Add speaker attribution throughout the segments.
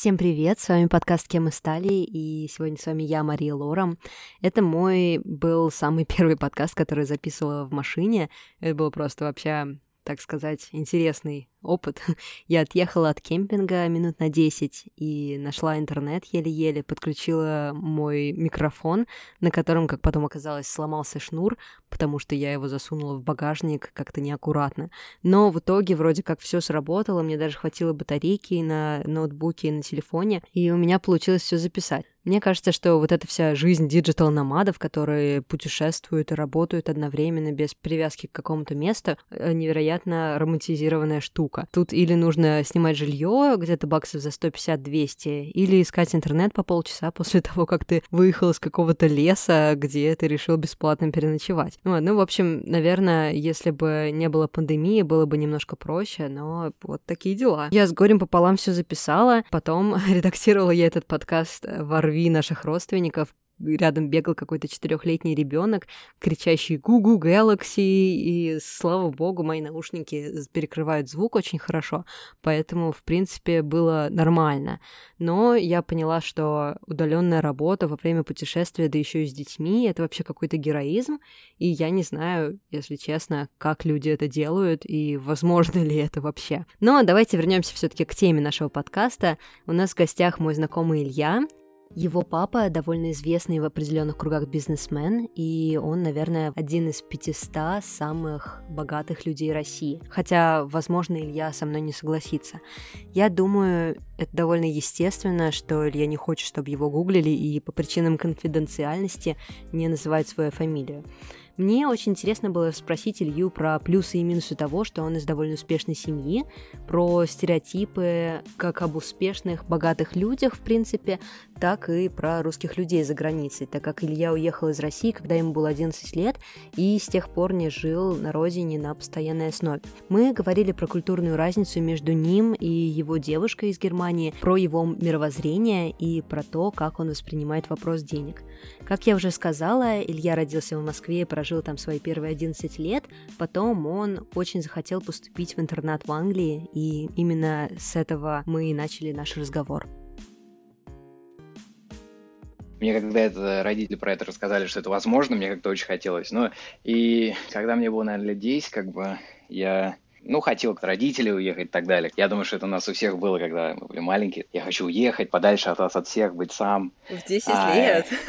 Speaker 1: Всем привет, с вами подкаст «Кем мы стали», и сегодня с вами я, Мария Лором. Это мой был самый первый подкаст, который записывала в машине. Это было просто вообще, так сказать, интересный опыт. Я отъехала от кемпинга минут на 10 и нашла интернет еле-еле, подключила мой микрофон, на котором, как потом оказалось, сломался шнур, потому что я его засунула в багажник как-то неаккуратно. Но в итоге вроде как все сработало, мне даже хватило батарейки на ноутбуке и на телефоне, и у меня получилось все записать. Мне кажется, что вот эта вся жизнь digital-номадов, которые путешествуют и работают одновременно без привязки к какому-то месту, э, невероятно романтизированная штука штука. Тут или нужно снимать жилье где-то баксов за 150-200, или искать интернет по полчаса после того, как ты выехал из какого-то леса, где ты решил бесплатно переночевать. Вот, ну, в общем, наверное, если бы не было пандемии, было бы немножко проще, но вот такие дела. Я с горем пополам все записала, потом редактировала я этот подкаст в RV наших родственников, рядом бегал какой-то четырехлетний ребенок, кричащий «Гугу, Galaxy!» И, слава богу, мои наушники перекрывают звук очень хорошо, поэтому, в принципе, было нормально. Но я поняла, что удаленная работа во время путешествия, да еще и с детьми, это вообще какой-то героизм, и я не знаю, если честно, как люди это делают и возможно ли это вообще. Но давайте вернемся все-таки к теме нашего подкаста. У нас в гостях мой знакомый Илья, его папа довольно известный в определенных кругах бизнесмен, и он, наверное, один из 500 самых богатых людей России. Хотя, возможно, Илья со мной не согласится. Я думаю, это довольно естественно, что Илья не хочет, чтобы его гуглили и по причинам конфиденциальности не называет свою фамилию. Мне очень интересно было спросить Илью про плюсы и минусы того, что он из довольно успешной семьи, про стереотипы как об успешных, богатых людях, в принципе, так и про русских людей за границей, так как Илья уехал из России, когда ему было 11 лет, и с тех пор не жил на родине на постоянной основе. Мы говорили про культурную разницу между ним и его девушкой из Германии, про его мировоззрение и про то, как он воспринимает вопрос денег. Как я уже сказала, Илья родился в Москве и прожил там свои первые 11 лет, потом он очень захотел поступить в интернат в Англии, и именно с этого мы и начали наш разговор.
Speaker 2: Мне когда это родители про это рассказали, что это возможно, мне как-то очень хотелось. Но и когда мне было, наверное, лет 10, как бы я ну, хотел к родителям уехать и так далее. Я думаю, что это у нас у всех было, когда мы были маленькие. Я хочу уехать подальше от вас, от всех, быть сам.
Speaker 1: В 10 а, лет?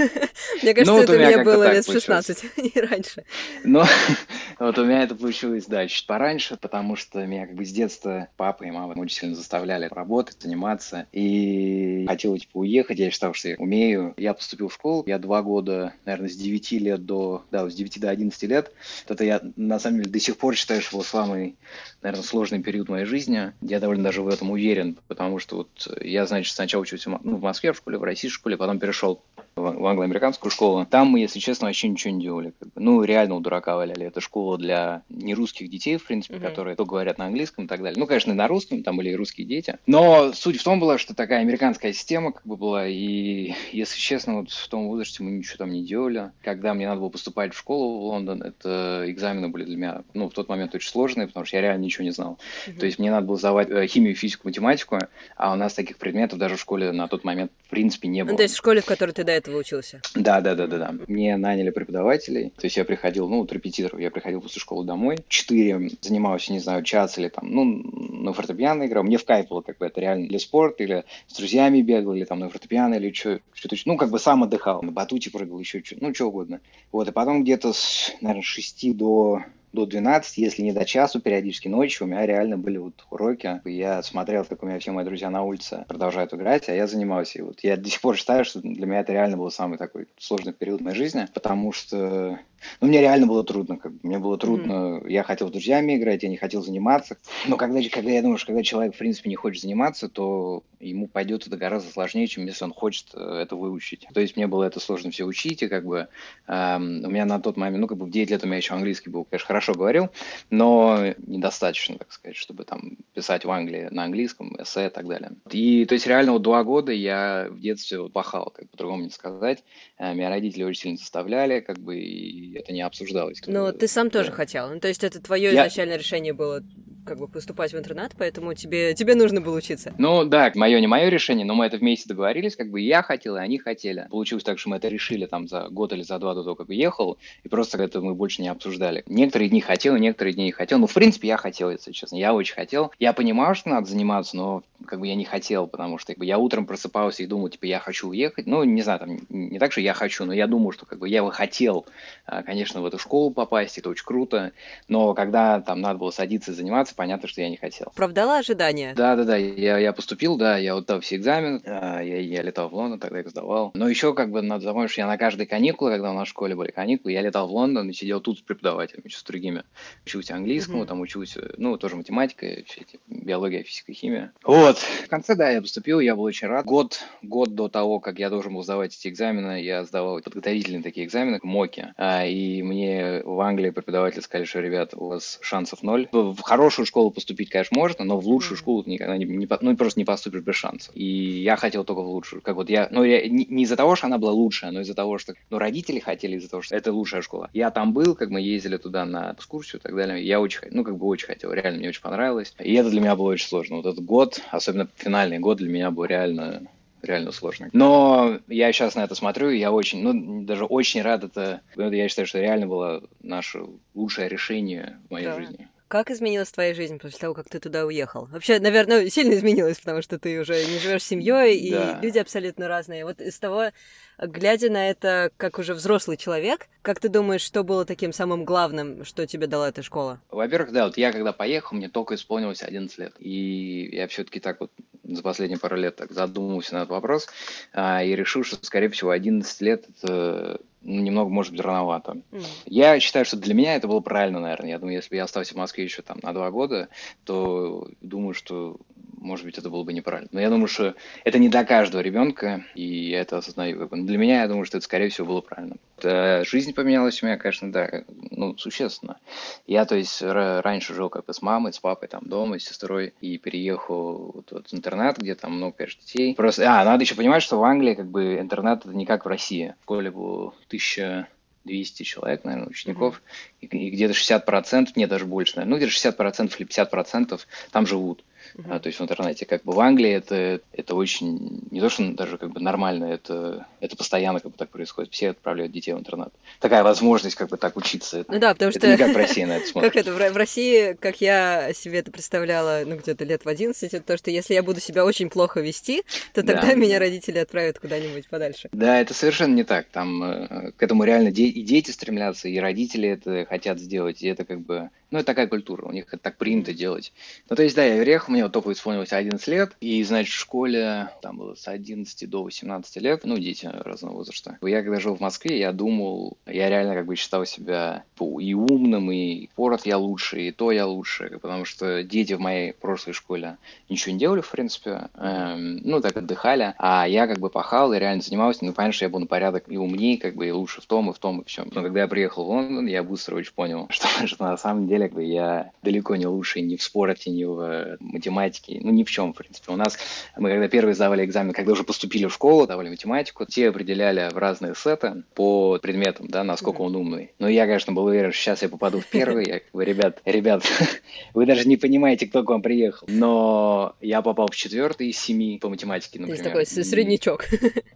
Speaker 1: Мне кажется, ну, это у меня было лет в 16, не раньше.
Speaker 2: Ну, вот у меня это получилось, да, чуть пораньше, потому что меня как бы с детства папа и мама очень сильно заставляли работать, заниматься. И хотел, типа, уехать. Я считал, что я умею. Я поступил в школу. Я два года, наверное, с 9 лет до... Да, с 9 до 11 лет. Это я, на самом деле, до сих пор считаю, что был самый наверное, сложный период моей жизни. Я довольно даже в этом уверен, потому что вот я, значит, сначала учился ну, в Москве в школе, в российской школе, потом перешел в англо-американскую школу. Там мы, если честно, вообще ничего не делали. Как бы. Ну, реально у дурака валяли. Это школа для нерусских детей, в принципе, mm-hmm. которые то говорят на английском и так далее. Ну, конечно, на русском, там были и русские дети. Но суть в том была, что такая американская система как бы была. И, если честно, вот в том возрасте мы ничего там не делали. Когда мне надо было поступать в школу в Лондон, это экзамены были для меня, ну, в тот момент очень сложные, потому что я реально ничего не знал. Mm-hmm. То есть мне надо было сдавать э, химию, физику, математику, а у нас таких предметов даже в школе на тот момент в принципе не ну, было.
Speaker 1: Ну, то есть в школе, в которой ты до этого учился?
Speaker 2: Да, да, да, да, да. Мне наняли преподавателей. То есть я приходил, ну, вот репетитор, я приходил после школы домой. Четыре занимался, не знаю, час или там, ну, на фортепиано играл. Мне в кайф было, как бы это реально для спорта, или с друзьями бегал, или там на фортепиано, или что, что-то, ну, как бы сам отдыхал. На батуте прыгал, еще что, ну, что угодно. Вот, и потом где-то с, наверное, шести до до 12, если не до часу, периодически ночью, у меня реально были вот уроки. Я смотрел, как у меня все мои друзья на улице продолжают играть, а я занимался. И вот я до сих пор считаю, что для меня это реально был самый такой сложный период моей жизни, потому что ну, мне реально было трудно. Как бы. Мне было трудно. Mm-hmm. Я хотел с друзьями играть, я не хотел заниматься. Но когда, когда я думаю, что когда человек, в принципе, не хочет заниматься, то ему пойдет это гораздо сложнее, чем если он хочет э, это выучить. То есть мне было это сложно все учить, и как бы эм, у меня на тот момент, ну, как бы в 9 лет у меня еще английский был, конечно, хорошо говорил, но недостаточно, так сказать, чтобы там писать в Англии на английском, эссе и так далее. И то есть реально вот два года я в детстве вот пахал, как по-другому не сказать. Э, меня родители очень сильно заставляли, как бы, и это не обсуждалось.
Speaker 1: Но ты сам тоже хотел. Ну, то есть это твое я... изначальное решение было как бы поступать в интернат, поэтому тебе, тебе нужно было учиться.
Speaker 2: Ну да, мое не мое решение, но мы это вместе договорились, как бы я хотел, и они хотели. Получилось так, что мы это решили там за год или за два до того, как уехал, и просто это мы больше не обсуждали. Некоторые дни хотел, некоторые дни не хотел. Ну, в принципе, я хотел, если честно. Я очень хотел. Я понимал, что надо заниматься, но как бы я не хотел, потому что как бы, я утром просыпался и думал, типа, я хочу уехать. Ну, не знаю, там, не так, что я хочу, но я думаю, что как бы я бы хотел, а, конечно, в эту школу попасть, это очень круто, но когда там надо было садиться и заниматься, понятно, что я не хотел.
Speaker 1: Оправдала ожидания?
Speaker 2: Да, да, да, я, я поступил, да, я вот все экзамены, а, я, я летал в Лондон, тогда их сдавал. Но еще как бы надо запомнить, что я на каждой каникулы, когда у нас в школе были каникулы, я летал в Лондон и сидел тут с преподавателями, с другими. Учился английскому, mm-hmm. там учился, ну, тоже математика, все эти, биология, физика, химия. Вот. В конце, да, я поступил, я был очень рад. Год, год до того, как я должен был сдавать эти экзамены, я сдавал подготовительные такие экзамены, МОКи. А, и мне в Англии преподаватель сказали, что, ребят, у вас шансов ноль. В хорошую школу поступить, конечно, можно, но в лучшую школу ты никогда не, не, ну, просто не поступишь без шансов. И я хотел только в лучшую. Как вот я, ну, я, не, не из-за того, что она была лучшая, но из-за того, что, ну, родители хотели из-за того, что это лучшая школа. Я там был, как мы ездили туда на экскурсию и так далее. Я очень, ну, как бы очень хотел, реально мне очень понравилось. И это для меня было очень сложно. Вот этот год, особенно финальный год для меня был реально реально сложный. Но я сейчас на это смотрю, и я очень, ну, даже очень рад это. Я считаю, что реально было наше лучшее решение в моей да. жизни.
Speaker 1: Как изменилась твоя жизнь после того, как ты туда уехал? Вообще, наверное, сильно изменилась, потому что ты уже не живешь семьей, и да. люди абсолютно разные. Вот из того, глядя на это как уже взрослый человек, как ты думаешь, что было таким самым главным, что тебе дала эта школа?
Speaker 2: Во-первых, да, вот я когда поехал, мне только исполнилось 11 лет. И я все-таки так вот за последние пару лет так задумался на этот вопрос а, и решил, что, скорее всего, 11 лет это ну, немного, может быть, рановато. Mm. Я считаю, что для меня это было правильно, наверное. Я думаю, если бы я остался в Москве еще там на два года, то думаю, что, может быть, это было бы неправильно. Но я думаю, что это не для каждого ребенка, и я это осознаю. Для меня, я думаю, что это, скорее всего, было правильно. Э, жизнь поменялась у меня, конечно, да, ну, существенно. Я, то есть, раньше жил как бы с мамой, с папой, там, дома, с сестрой, и переехал вот, вот в интернат, где там много, конечно, детей. Просто, а, надо еще понимать, что в Англии, как бы, интернат это не как в России. В школе было 1200 человек, наверное, учеников, mm-hmm. и, и где-то 60%, нет, даже больше, наверное, ну, где-то 60% или 50% там живут. Uh-huh. то есть в интернете. Как бы в Англии это, это очень, не то что даже как бы нормально, это, это постоянно как бы так происходит. Все отправляют детей в интернат. Такая возможность как бы так учиться.
Speaker 1: Ну да, потому
Speaker 2: это
Speaker 1: что...
Speaker 2: не как в России на это смотрят.
Speaker 1: Как это, в России, как я себе это представляла, ну где-то лет в 11, это то, что если я буду себя очень плохо вести, то тогда да. меня родители отправят куда-нибудь подальше.
Speaker 2: Да, это совершенно не так. Там э, к этому реально де- и дети стремлятся, и родители это хотят сделать, и это как бы ну, это такая культура, у них это так принято делать. Ну, то есть, да, я приехал, мне вот только исполнилось 11 лет, и, значит, в школе там было с 11 до 18 лет, ну, дети разного возраста. Я когда жил в Москве, я думал, я реально как бы считал себя и умным, и порот я лучше, и то я лучше, потому что дети в моей прошлой школе ничего не делали, в принципе, эм, ну, так отдыхали, а я как бы пахал и реально занимался, ну, понятно, что я был на порядок и умнее, как бы, и лучше в том, и в том, и всем. Но когда я приехал в Лондон, я быстро очень понял, что, что на самом деле бы я далеко не лучший ни в спорте, ни в э, математике, ну ни в чем, в принципе. У нас, мы когда первые сдавали экзамен, когда уже поступили в школу, давали математику, те определяли в разные сеты по предметам, да, насколько он умный. Но я, конечно, был уверен, что сейчас я попаду в первый, я как бы, ребят, ребят, вы даже не понимаете, кто к вам приехал. Но я попал в четвертый из семи по математике, например.
Speaker 1: Есть такой среднячок.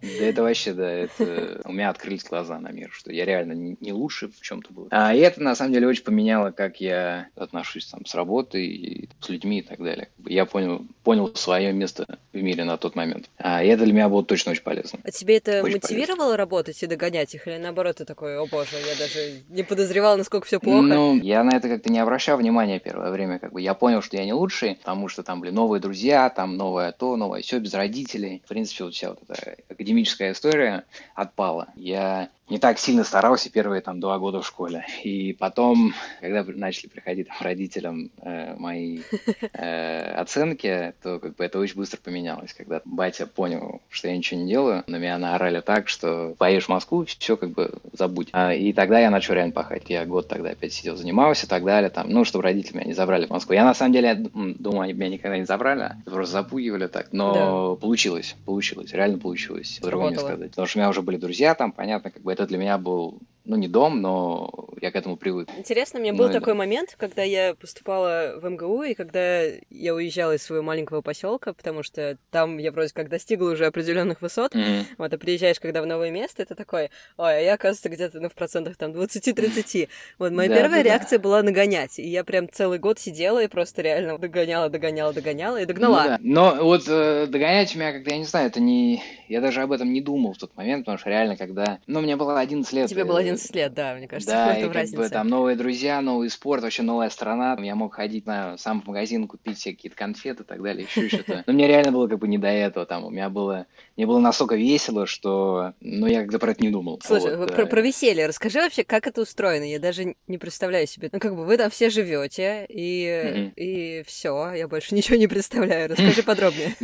Speaker 2: Да это вообще, да, это у меня открылись глаза на мир, что я реально не лучше в чем-то был. А это, на самом деле, очень поменяло, как я я отношусь там с работой, и с людьми и так далее. Я понял, понял свое место в мире на тот момент. А, и это для меня было точно очень полезно.
Speaker 1: А тебе это очень мотивировало полезно. работать и догонять их? Или наоборот, ты такой, о боже, я даже не подозревал, насколько все плохо?
Speaker 2: Ну, я на это как-то не обращал внимания первое время. Как бы я понял, что я не лучший, потому что там были новые друзья, там новое то, новое все, без родителей. В принципе, вот вся вот эта академическая история отпала. Я не так сильно старался первые там два года в школе. И потом, когда начали приходить там, родителям э, мои э, оценки, то как бы это очень быстро поменялось. Когда батя понял, что я ничего не делаю, на меня наорали так, что поедешь в Москву, все как бы забудь. А, и тогда я начал реально пахать. Я год тогда опять сидел, занимался и так далее. Там, ну, чтобы родители меня не забрали в Москву. Я на самом деле думаю, они меня никогда не забрали, просто запугивали так. Но да. получилось, получилось, реально получилось. По-другому не сказать. Потому что у меня уже были друзья там, понятно, как бы это для меня был, ну, не дом, но я к этому привык.
Speaker 1: Интересно, мне был ну, такой момент, когда я поступала в МГУ, и когда я уезжала из своего маленького поселка, потому что там я вроде как достигла уже определенных высот, mm-hmm. вот, а приезжаешь когда в новое место, это такой, ой, а я, оказывается, где-то ну, в процентах там 20-30. Вот, моя первая реакция была нагонять, и я прям целый год сидела и просто реально догоняла, догоняла, догоняла и догнала. Ну,
Speaker 2: да. Но вот э, догонять меня, когда я не знаю, это не... Я даже об этом не думал в тот момент, потому что реально, когда... Ну, мне было 11 лет.
Speaker 1: Тебе было 11 лет, да, мне кажется,
Speaker 2: да,
Speaker 1: в
Speaker 2: как
Speaker 1: разница.
Speaker 2: бы там новые друзья, новый спорт, вообще новая страна. Я мог ходить на сам в магазин, купить все какие-то конфеты и так далее, еще что-то. Но мне реально было как бы не до этого. Там у меня было... Мне было настолько весело, что... Ну, я когда про это не думал.
Speaker 1: Слушай, вот, про, да. про веселье расскажи вообще, как это устроено. Я даже не представляю себе. Ну, как бы вы там все живете, и, mm-hmm. и все, я больше ничего не представляю. Расскажи подробнее.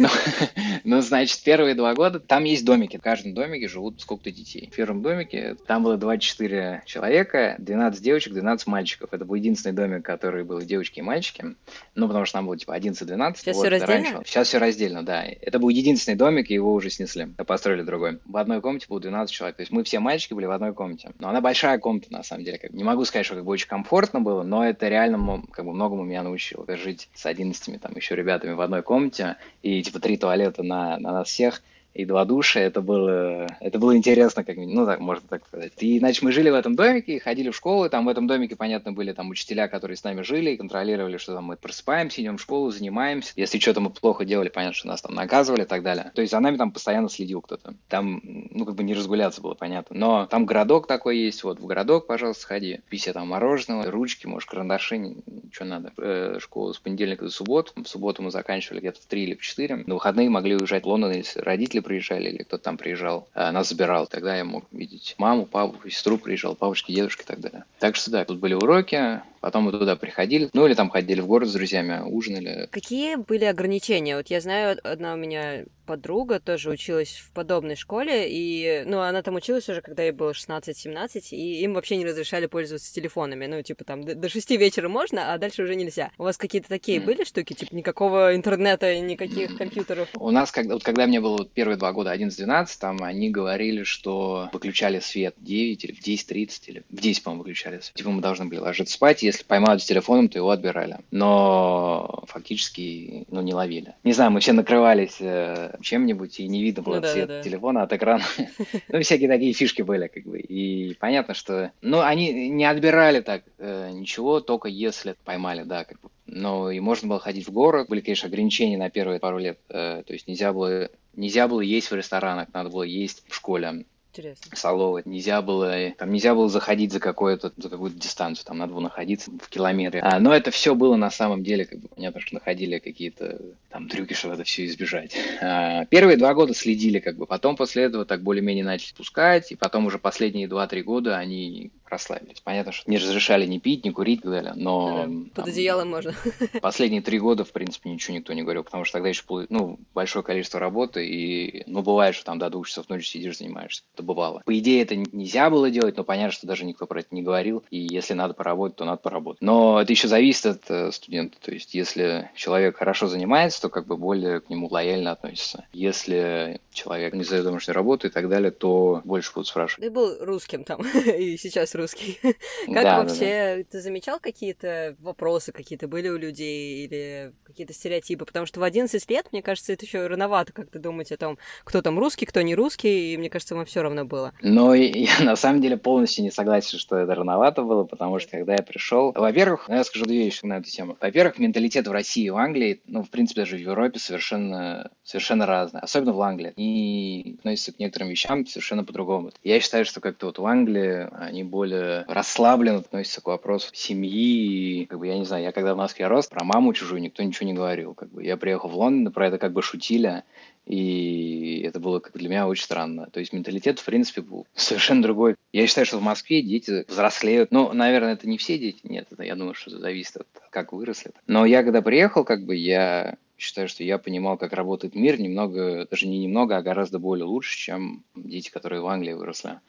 Speaker 2: Ну, значит, первые два года там есть домики. В каждом домике живут сколько-то детей. В первом домике там было 24 человека, 12 девочек, 12 мальчиков. Это был единственный домик, который был девочки и мальчики. Ну, потому что там было типа 11-12.
Speaker 1: Сейчас вот, все раздельно? Раньше.
Speaker 2: Сейчас все раздельно, да. Это был единственный домик, и его уже снесли. Построили другой. В одной комнате было 12 человек. То есть мы все мальчики были в одной комнате. Но она большая комната, на самом деле. Как, не могу сказать, что как бы очень комфортно было, но это реально как бы многому меня научило. Жить с 11 там еще ребятами в одной комнате и типа три туалета на, на нас всех и два душа. Это было, это было интересно, как ну так можно так сказать. И иначе мы жили в этом домике, ходили в школу, там в этом домике, понятно, были там учителя, которые с нами жили и контролировали, что там мы просыпаемся, идем в школу, занимаемся. Если что-то мы плохо делали, понятно, что нас там наказывали и так далее. То есть за нами там постоянно следил кто-то. Там, ну как бы не разгуляться было, понятно. Но там городок такой есть, вот в городок, пожалуйста, сходи. Себе там мороженого, ручки, может, карандаши, ничего надо. Э, школу с понедельника до субботы. В субботу мы заканчивали где-то в 3 или в 4. На выходные могли уезжать в Лондон, если родители приезжали или кто-то там приезжал, а, нас забирал. Тогда я мог видеть маму, папу, сестру приезжал, бабушки, дедушки и так далее. Так что да, тут были уроки, Потом мы туда приходили, ну или там ходили в город с друзьями, ужинали.
Speaker 1: Какие были ограничения? Вот я знаю, одна у меня подруга тоже училась в подобной школе, и, ну, она там училась уже, когда ей было 16-17, и им вообще не разрешали пользоваться телефонами. Ну, типа там до 6 вечера можно, а дальше уже нельзя. У вас какие-то такие mm. были штуки? Типа никакого интернета, никаких компьютеров?
Speaker 2: У нас, когда, вот когда мне было первые два года, 11-12, там они говорили, что выключали свет в 9 или в 10.30, или в 10, по-моему, выключали свет. Типа мы должны были ложиться спать, если поймали с телефоном, то его отбирали. Но фактически, ну, не ловили. Не знаю, мы все накрывались э, чем-нибудь, и не видно было ну, цвет да, да. телефона от экрана. ну, всякие такие фишки были, как бы. И понятно, что... Ну, они не отбирали так э, ничего, только если поймали, да, как бы. Но и можно было ходить в город. Были, конечно, ограничения на первые пару лет. Э, то есть нельзя было Нельзя было есть в ресторанах, надо было есть в школе.
Speaker 1: Интересно.
Speaker 2: Соловы. Нельзя было, там нельзя было заходить за какую-то, за какую-то дистанцию, там надо было находиться в километре. А, но это все было на самом деле, как бы, понятно, что находили какие-то там трюки, чтобы это все избежать. А, первые два года следили, как бы, потом после этого так более-менее начали пускать, и потом уже последние два-три года они расслабились. Понятно, что не разрешали ни пить, ни курить и так далее, но...
Speaker 1: Да, под одеялом можно.
Speaker 2: Последние три года, в принципе, ничего никто не говорил, потому что тогда еще ну, большое количество работы, и, ну, бывает, что там до двух часов ночи сидишь, занимаешься. Это бывало. По идее, это нельзя было делать, но понятно, что даже никто про это не говорил, и если надо поработать, то надо поработать. Но это еще зависит от э, студента, то есть если человек хорошо занимается, то как бы более к нему лояльно относится. Если человек не задает домашнюю работу и так далее, то больше будут спрашивать.
Speaker 1: Ты был русским там, и сейчас русский. Как да, вообще, да, да. ты замечал какие-то вопросы, какие-то были у людей или какие-то стереотипы? Потому что в 11 лет, мне кажется, это еще рановато как-то думать о том, кто там русский, кто не русский, и мне кажется, вам все равно было.
Speaker 2: Но я на самом деле полностью не согласен, что это рановато было, потому что когда я пришел, во-первых, ну, я скажу две вещи на эту тему. Во-первых, менталитет в России и в Англии, ну, в принципе, даже в Европе совершенно, совершенно разный, особенно в Англии. И относятся к некоторым вещам совершенно по-другому. Я считаю, что как-то вот в Англии они более расслабленно относится к вопросу семьи. И, как бы, я не знаю, я когда в Москве рос, про маму чужую никто ничего не говорил. Как бы, я приехал в Лондон, про это как бы шутили. И это было как для меня очень странно. То есть менталитет, в принципе, был совершенно другой. Я считаю, что в Москве дети взрослеют. Ну, наверное, это не все дети. Нет, это, я думаю, что это зависит от как выросли. Но я когда приехал, как бы я считаю, что я понимал, как работает мир немного, даже не немного, а гораздо более лучше, чем дети, которые в Англии выросли.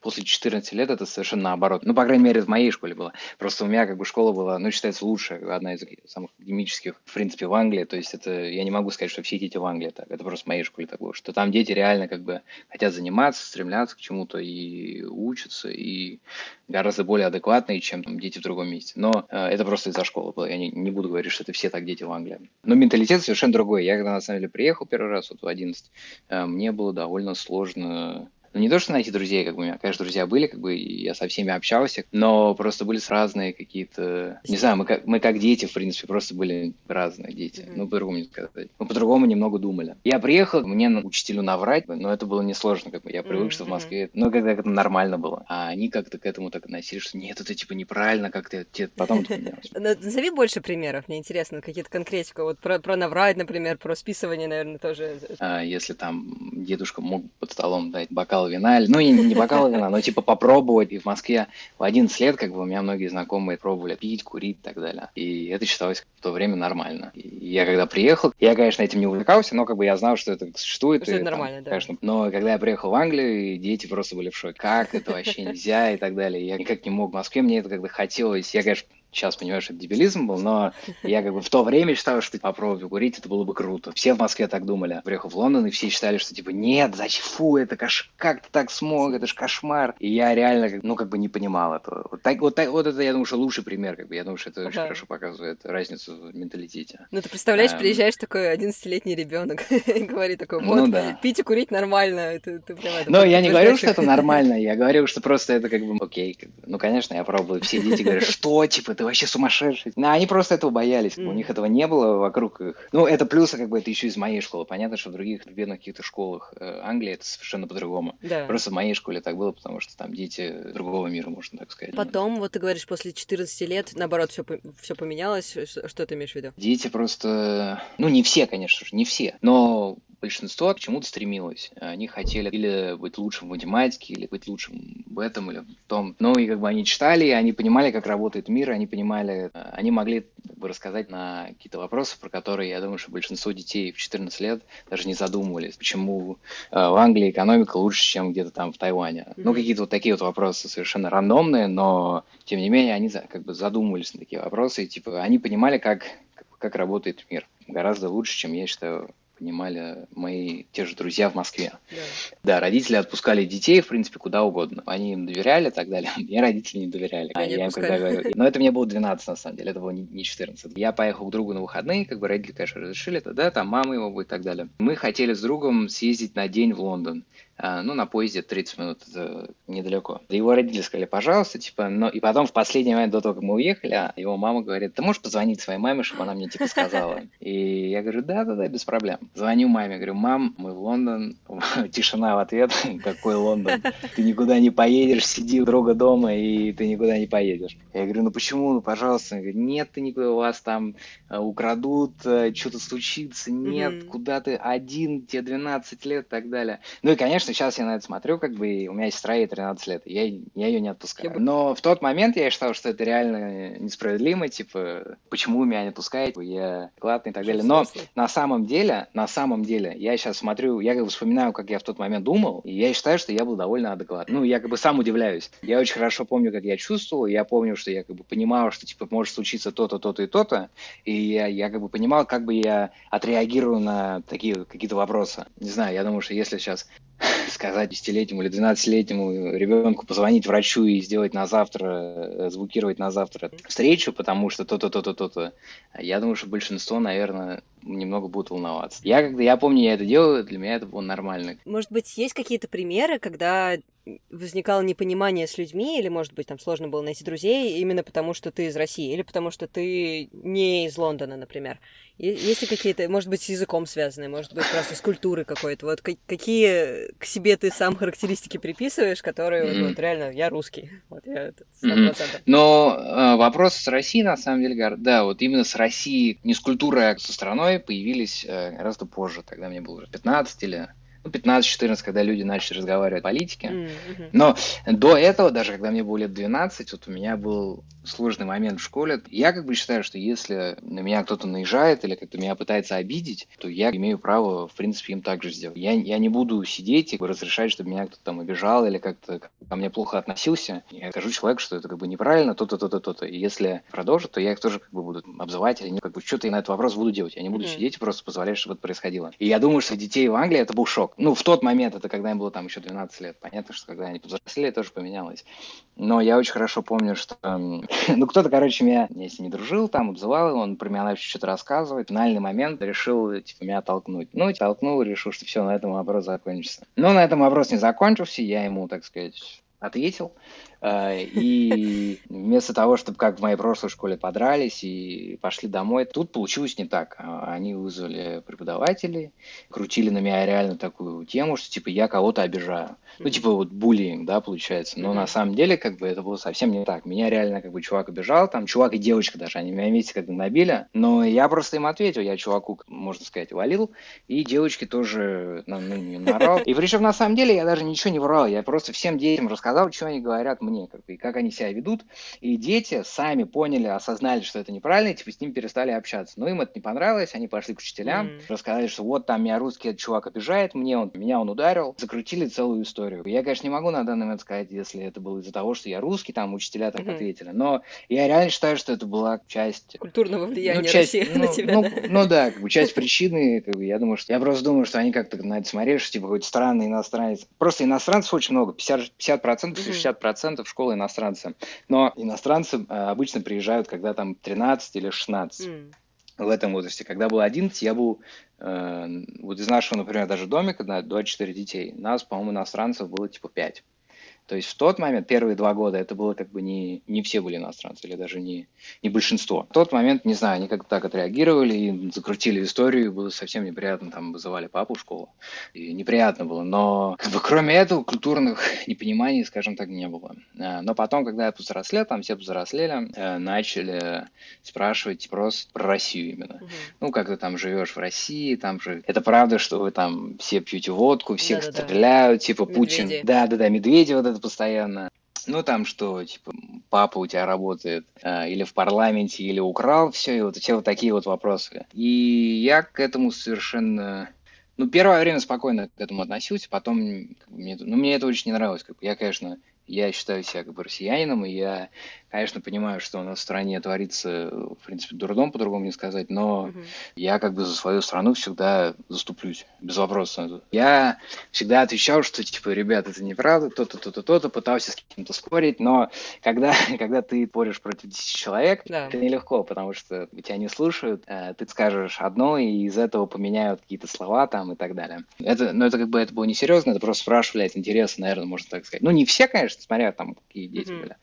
Speaker 2: после 14 лет это совершенно наоборот. Ну, по крайней мере, в моей школе было. Просто у меня как бы школа была, ну, считается лучшая, одна из самых академических, в принципе, в Англии. То есть это, я не могу сказать, что все дети в Англии так. Это просто в моей школе так было, что там дети реально как бы хотят заниматься, стремляться к чему-то и учатся, и гораздо более адекватные, чем там, дети в другом месте. Но э, это просто из-за школы было. Я не, не буду говорить, что это все так дети в Англии. Но менталитет совершенно другой. Я когда на самом деле приехал первый раз вот в 11, э, мне было довольно сложно ну, не то, что найти друзей, как бы у меня, конечно, друзья были, как бы я со всеми общался, но просто были разные какие-то, не знаю, мы как, мы как дети, в принципе, просто были разные дети, mm-hmm. ну, по-другому не сказать. Мы по-другому немного думали. Я приехал, мне учителю наврать, но это было несложно, как бы я привык, mm-hmm. что в Москве, ну, когда это нормально было. А они как-то к этому так относились, что нет, это типа неправильно, как-то потом
Speaker 1: Назови больше примеров, мне интересно, какие-то конкретика, вот про, про наврать, например, про списывание, наверное, тоже.
Speaker 2: А, если там дедушка мог под столом дать бокал бокал вина, ну и не бокал вина, но типа попробовать. И в Москве в 11 лет как бы у меня многие знакомые пробовали пить, курить и так далее. И это считалось в то время нормально. И я когда приехал, я, конечно, этим не увлекался, но как бы я знал, что это существует.
Speaker 1: Что и, это нормально, там, да.
Speaker 2: Конечно. Но когда я приехал в Англию, дети просто были в шоке. Как это вообще нельзя и так далее. Я никак не мог в Москве, мне это когда хотелось. Я, конечно, сейчас понимаю, что это дебилизм был, но я как бы в то время считал, что попробовать курить, это было бы круто. Все в Москве так думали. Приехал в Лондон, и все считали, что типа, нет, зачем, фу, это кош... как ты так смог, это ж кошмар. И я реально, ну, как бы не понимал этого. Вот, так, вот, так, вот это, я думаю, что лучший пример, как бы, я думаю, что это ага. очень хорошо показывает разницу в менталитете.
Speaker 1: Ну, ты представляешь, а, приезжаешь такой 11-летний ребенок и говорит такой, вот, ну, да. пить и курить нормально. Ты
Speaker 2: прям, это Но я не говорю, что это нормально, я говорю, что просто это как бы окей. Ну, конечно, я пробую. Все дети говорят, что, типа, ты вообще сумасшедший. Но они просто этого боялись. Mm. У них этого не было вокруг их. Ну, это плюсы, как бы, это еще из моей школы. Понятно, что в других бедных каких-то школах э, Англии это совершенно по-другому. Да. Просто в моей школе так было, потому что там дети другого мира, можно так сказать.
Speaker 1: Потом, вот ты говоришь, после 14 лет, наоборот, все, все поменялось. Что ты имеешь в виду?
Speaker 2: Дети просто... Ну, не все, конечно же, не все. Но большинство к чему-то стремилось. Они хотели или быть лучшим в математике, или быть лучшим в этом, или в том. Ну, и как бы они читали, они понимали, как работает мир, они понимали, э, они могли как бы, рассказать на какие-то вопросы, про которые, я думаю, что большинство детей в 14 лет даже не задумывались. Почему э, в Англии экономика лучше, чем где-то там в Тайване. Mm-hmm. Ну, какие-то вот такие вот вопросы совершенно рандомные, но, тем не менее, они как бы задумывались на такие вопросы, и, типа, они понимали, как, как работает мир. Гораздо лучше, чем, я считаю, понимали мои те же друзья в Москве. Да. да, родители отпускали детей, в принципе, куда угодно. Они им доверяли и так далее. Мне родители не доверяли. А я им когда говорю... Но это мне было 12, на самом деле, это было не 14. Я поехал к другу на выходные, как бы родители, конечно, разрешили, да, там мама его будет и так далее. Мы хотели с другом съездить на день в Лондон. А, ну, на поезде 30 минут, это недалеко. Его родители сказали, пожалуйста, типа, но и потом в последний момент до того, как мы уехали, а его мама говорит, ты можешь позвонить своей маме, чтобы она мне, типа, сказала? И я говорю, да-да-да, без проблем. Звоню маме, говорю, мам, мы в Лондон. Тишина в ответ, какой Лондон? Ты никуда не поедешь, сиди у друга дома, и ты никуда не поедешь. Я говорю, ну почему, ну, пожалуйста. Она говорит, нет, ты никуда, вас там э, украдут, э, что-то случится, нет, куда ты один, тебе 12 лет и так далее. Ну и, конечно, сейчас я на это смотрю, как бы, и у меня сестра ей 13 лет, я, я ее не отпускаю. Но в тот момент я считал, что это реально несправедливо, типа, почему меня не отпускаете, я классный и так далее. Но на самом деле, на самом деле, я сейчас смотрю, я как бы вспоминаю, как я в тот момент думал, и я считаю, что я был довольно адекватный. Ну, я как бы сам удивляюсь. Я очень хорошо помню, как я чувствовал, я помню, что я как бы понимал, что, типа, может случиться то-то, то-то и то-то, и я, я как бы понимал, как бы я отреагирую на такие какие-то вопросы. Не знаю, я думаю, что если сейчас сказать десятилетнему или 12-летнему ребенку позвонить врачу и сделать на завтра, э, звукировать на завтра встречу, потому что то-то, то-то, то-то. Я думаю, что большинство, наверное, немного будут волноваться. Я когда я помню, я это делаю, для меня это было нормально.
Speaker 1: Может быть, есть какие-то примеры, когда возникало непонимание с людьми, или, может быть, там сложно было найти друзей именно потому, что ты из России, или потому что ты не из Лондона, например. Есть ли какие-то, может быть, с языком связанные, может быть, просто с культурой какой-то? Вот какие к себе ты сам характеристики приписываешь, которые mm-hmm. вот, реально, я русский. Вот я 100%. Mm-hmm.
Speaker 2: Но э, вопрос с Россией, на самом деле, да, вот именно с Россией, не с культурой, а со страной появились э, гораздо позже. Тогда мне было уже 15 или ну, 15-14, когда люди начали разговаривать о политике. Mm-hmm. Но до этого, даже когда мне было лет 12, вот у меня был сложный момент в школе. Я как бы считаю, что если на меня кто-то наезжает или как-то меня пытается обидеть, то я имею право, в принципе, им так же сделать. Я, я не буду сидеть и разрешать, чтобы меня кто-то там обижал или как-то ко мне плохо относился. Я скажу человеку, что это как бы неправильно, то-то, то-то, то-то. И если продолжат, то я их тоже как бы буду обзывать или как бы что-то я на этот вопрос буду делать. Я не буду mm-hmm. сидеть и просто позволять, чтобы это происходило. И я думаю, что детей в Англии это был шок. Ну, в тот момент, это когда им было там еще 12 лет. Понятно, что когда они повзрослели, тоже поменялось. Но я очень хорошо помню, что... ну, кто-то, короче, меня, если не дружил, там, обзывал его, он про меня начал что-то рассказывать. Финальный момент решил, типа, меня толкнуть. Ну, толкнул, решил, что все, на этом вопрос закончится. Но на этом вопрос не закончился, я ему, так сказать, ответил. Э, и вместо того, чтобы как в моей прошлой школе подрались и пошли домой, тут получилось не так. А, они вызвали преподавателей, крутили на меня реально такую тему, что типа я кого-то обижаю. Ну, типа вот буллинг, да, получается. Но на самом деле, как бы, это было совсем не так. Меня реально, как бы, чувак обижал, там, чувак и девочка даже, они меня вместе как бы набили. Но я просто им ответил, я чуваку, можно сказать, валил, и девочки тоже на, ну, не нарал. И причем, на самом деле, я даже ничего не врал, я просто всем детям рассказал, что они говорят мне, как бы, и как они себя ведут. И дети сами поняли, осознали, что это неправильно, и типа с ними перестали общаться. Но им это не понравилось, они пошли к учителям, mm. рассказали, что вот там меня русский этот чувак обижает, мне он, меня он ударил, закрутили целую историю. Я, конечно, не могу на данный момент сказать, если это было из-за того, что я русский, там учителя так mm-hmm. ответили, но я реально считаю, что это была часть...
Speaker 1: Культурного влияния ну, часть, России
Speaker 2: ну,
Speaker 1: на тебя,
Speaker 2: ну,
Speaker 1: да?
Speaker 2: Ну да, как бы часть причины, как бы, я думаю, что... Я просто думаю, что они как-то на это смотрели, что типа какой-то странный иностранец. Просто иностранцев очень много, 50%, 50% mm-hmm. 60% школы иностранцы. Но иностранцы э, обычно приезжают, когда там 13 или 16. Mm. В этом возрасте. Когда было 11, я был э, вот из нашего, например, даже домика на 24 детей. Нас, по-моему, иностранцев было типа 5. То есть в тот момент, первые два года, это было как бы не, не все были иностранцы, или даже не, не большинство. В тот момент, не знаю, они как-то так отреагировали и закрутили историю, было совсем неприятно, там вызывали папу в школу, и неприятно было. Но как бы кроме этого культурных непониманий, скажем так, не было. А, но потом, когда я повзрослел, там все повзрослели, э, начали спрашивать просто про Россию именно. Угу. Ну, как ты там живешь в России, там же... Это правда, что вы там все пьете водку, всех Да-да-да. стреляют, типа Медведи. Путин... Да-да-да, медведи вот это постоянно. Ну, там что, типа, папа у тебя работает э, или в парламенте, или украл все, и вот все вот такие вот вопросы. И я к этому совершенно... Ну, первое время спокойно к этому относился, потом мне, ну, мне это очень не нравилось. Как. Я, конечно, я считаю себя как бы россиянином, и я Конечно, понимаю, что у нас в стране творится, в принципе, дурдом, по-другому не сказать, но угу. я как бы за свою страну всегда заступлюсь, без вопросов. Я всегда отвечал, что, типа, ребят, это неправда, то-то, то-то, то-то, пытался с кем-то спорить, но когда, когда ты споришь против 10 человек, да. это нелегко, потому что тебя не слушают, э, ты скажешь одно, и из этого поменяют какие-то слова там и так далее. Это, но это как бы это было несерьезно, это просто спрашивали от интереса, наверное, можно так сказать. Ну, не все, конечно, смотря там, какие дети mm были.